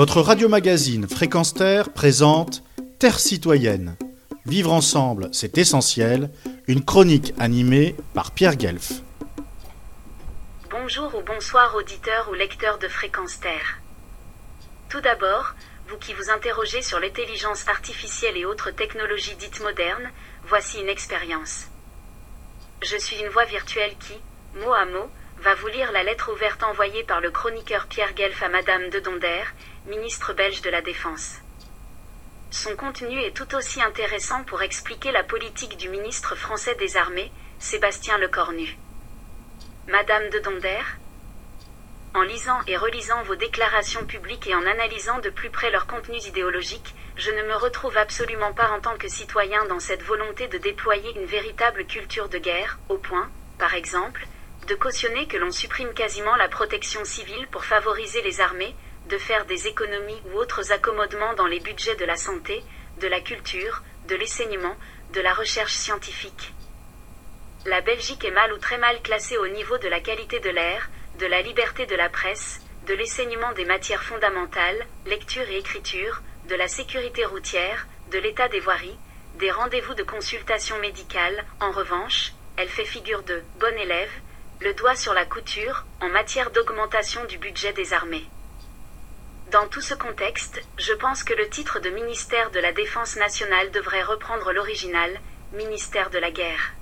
Votre radio-magazine Fréquence Terre présente Terre citoyenne. Vivre ensemble, c'est essentiel. Une chronique animée par Pierre Guelf. Bonjour ou bonsoir auditeurs ou lecteurs de Fréquence Terre. Tout d'abord, vous qui vous interrogez sur l'intelligence artificielle et autres technologies dites modernes, voici une expérience. Je suis une voix virtuelle qui, mot à mot, va vous lire la lettre ouverte envoyée par le chroniqueur Pierre Guelf à Madame de Donder, ministre belge de la Défense. Son contenu est tout aussi intéressant pour expliquer la politique du ministre français des Armées, Sébastien Lecornu. Madame de Donder En lisant et relisant vos déclarations publiques et en analysant de plus près leurs contenus idéologiques, je ne me retrouve absolument pas en tant que citoyen dans cette volonté de déployer une véritable culture de guerre, au point, par exemple, de cautionner que l'on supprime quasiment la protection civile pour favoriser les armées, de faire des économies ou autres accommodements dans les budgets de la santé, de la culture, de l'enseignement, de la recherche scientifique. La Belgique est mal ou très mal classée au niveau de la qualité de l'air, de la liberté de la presse, de l'enseignement des matières fondamentales, lecture et écriture, de la sécurité routière, de l'état des voiries, des rendez-vous de consultation médicale, en revanche, elle fait figure de bon élève, le doigt sur la couture, en matière d'augmentation du budget des armées. Dans tout ce contexte, je pense que le titre de ministère de la Défense nationale devrait reprendre l'original, ministère de la guerre.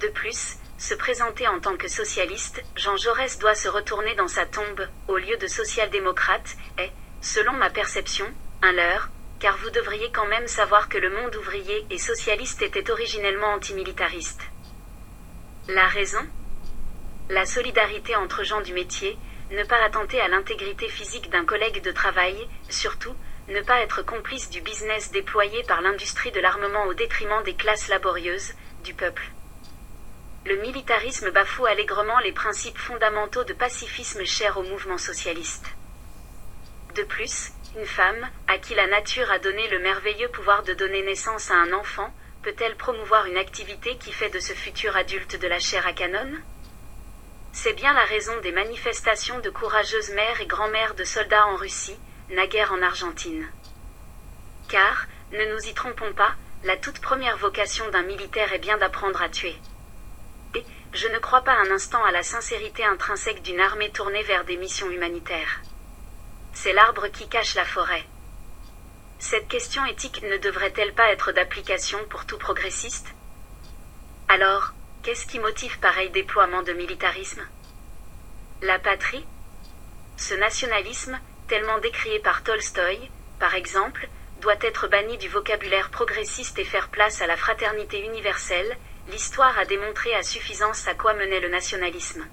De plus, se présenter en tant que socialiste, Jean Jaurès doit se retourner dans sa tombe, au lieu de social-démocrate, est, selon ma perception, un leurre, car vous devriez quand même savoir que le monde ouvrier et socialiste était originellement antimilitariste. La raison? La solidarité entre gens du métier, ne pas attenter à l'intégrité physique d'un collègue de travail, surtout, ne pas être complice du business déployé par l'industrie de l'armement au détriment des classes laborieuses, du peuple. Le militarisme bafoue allègrement les principes fondamentaux de pacifisme chers au mouvement socialiste. De plus, une femme, à qui la nature a donné le merveilleux pouvoir de donner naissance à un enfant, peut-elle promouvoir une activité qui fait de ce futur adulte de la chair à canon? C'est bien la raison des manifestations de courageuses mères et grand-mères de soldats en Russie, naguère en Argentine. Car, ne nous y trompons pas, la toute première vocation d'un militaire est bien d'apprendre à tuer. Et, je ne crois pas un instant à la sincérité intrinsèque d'une armée tournée vers des missions humanitaires. C'est l'arbre qui cache la forêt. Cette question éthique ne devrait-elle pas être d'application pour tout progressiste? Alors, qu'est-ce qui motive pareil déploiement de militarisme? La patrie? Ce nationalisme, tellement décrié par Tolstoï, par exemple, doit être banni du vocabulaire progressiste et faire place à la fraternité universelle, l'histoire a démontré à suffisance à quoi menait le nationalisme.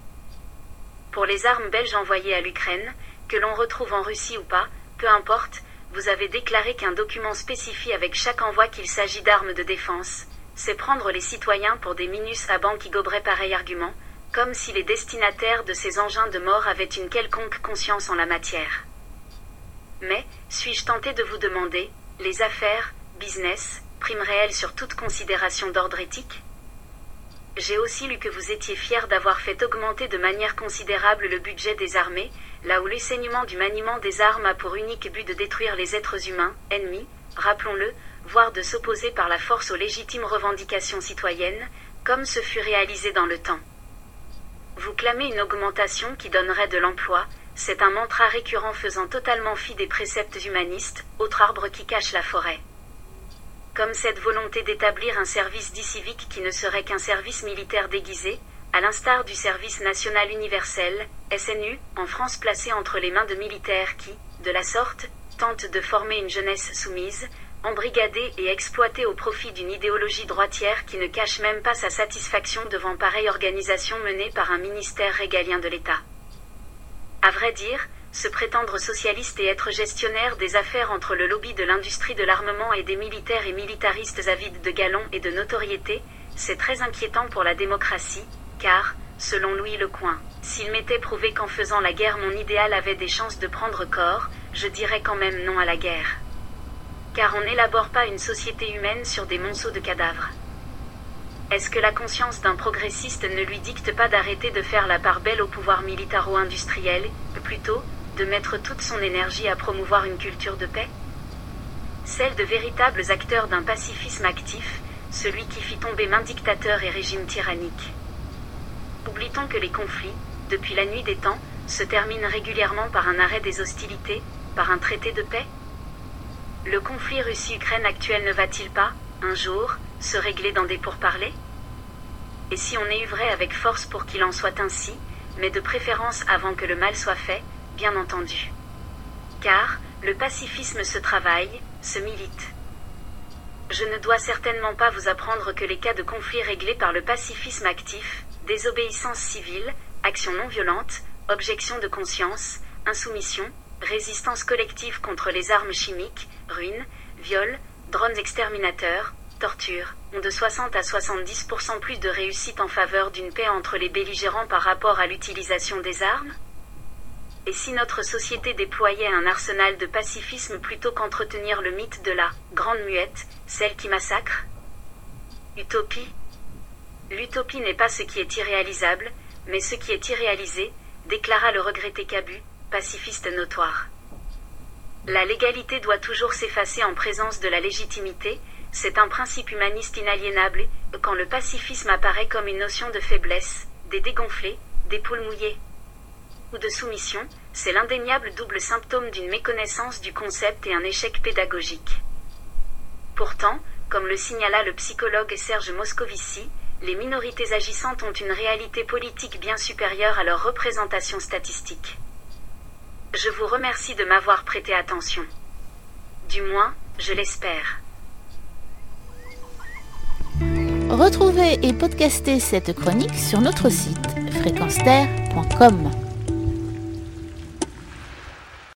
Pour les armes belges envoyées à l'Ukraine, que l'on retrouve en Russie ou pas, peu importe, vous avez déclaré qu'un document spécifie avec chaque envoi qu'il s'agit d'armes de défense. C'est prendre les citoyens pour des minus à banc qui goberaient pareil argument, comme si les destinataires de ces engins de mort avaient une quelconque conscience en la matière. Mais, suis-je tenté de vous demander, les affaires, business, prime réelle sur toute considération d'ordre éthique? J'ai aussi lu que vous étiez fier d'avoir fait augmenter de manière considérable le budget des armées, là où l'enseignement du maniement des armes a pour unique but de détruire les êtres humains, ennemis, rappelons-le, de s'opposer par la force aux légitimes revendications citoyennes, comme ce fut réalisé dans le temps. Vous clamez une augmentation qui donnerait de l'emploi, c'est un mantra récurrent faisant totalement fi des préceptes humanistes, autre arbre qui cache la forêt. Comme cette volonté d'établir un service dit civique qui ne serait qu'un service militaire déguisé, à l'instar du service national universel, SNU, en France placé entre les mains de militaires qui, de la sorte, tentent de former une jeunesse soumise, embrigadée et exploitée au profit d'une idéologie droitière qui ne cache même pas sa satisfaction devant pareille organisation menée par un ministère régalien de l'État. À vrai dire, se prétendre socialiste et être gestionnaire des affaires entre le lobby de l'industrie de l'armement et des militaires et militaristes avides de galons et de notoriété, c'est très inquiétant pour la démocratie, car, selon Louis Lecoin, s'il m'était prouvé qu'en faisant la guerre mon idéal avait des chances de prendre corps, je dirais quand même non à la guerre. Car on n'élabore pas une société humaine sur des monceaux de cadavres. Est-ce que la conscience d'un progressiste ne lui dicte pas d'arrêter de faire la part belle au pouvoir militaro-industriel, plutôt, de mettre toute son énergie à promouvoir une culture de paix? Celle de véritables acteurs d'un pacifisme actif, celui qui fit tomber main dictateur et régime tyrannique. Oublie-t-on que les conflits, depuis la nuit des temps, se terminent régulièrement par un arrêt des hostilités, par un traité de paix? Le conflit Russie-Ukraine actuel ne va-t-il pas, un jour, se régler dans des pourparlers? Et si on est œuvré avec force pour qu'il en soit ainsi, mais de préférence avant que le mal soit fait, bien entendu. Car, le pacifisme se travaille, se milite. Je ne dois certainement pas vous apprendre que les cas de conflit réglés par le pacifisme actif, désobéissance civile, action non violente, objection de conscience, insoumission, résistance collective contre les armes chimiques, ruines, viols, drones exterminateurs, torture, ont de 60 à 70% plus de réussite en faveur d'une paix entre les belligérants par rapport à l'utilisation des armes. Et si notre société déployait un arsenal de pacifisme plutôt qu'entretenir le mythe de la grande muette, celle qui massacre? Utopie? L'utopie n'est pas ce qui est irréalisable, mais ce qui est irréalisé, déclara le regretté Cabu, pacifiste notoire. La légalité doit toujours s'effacer en présence de la légitimité, c'est un principe humaniste inaliénable, quand le pacifisme apparaît comme une notion de faiblesse, des dégonflés, des poules mouillées ou de soumission, c'est l'indéniable double symptôme d'une méconnaissance du concept et un échec pédagogique. Pourtant, comme le signala le psychologue Serge Moscovici, les minorités agissantes ont une réalité politique bien supérieure à leur représentation statistique. Je vous remercie de m'avoir prêté attention. Du moins, je l'espère. Retrouvez et podcastez cette chronique sur notre site fréquenceterre.com.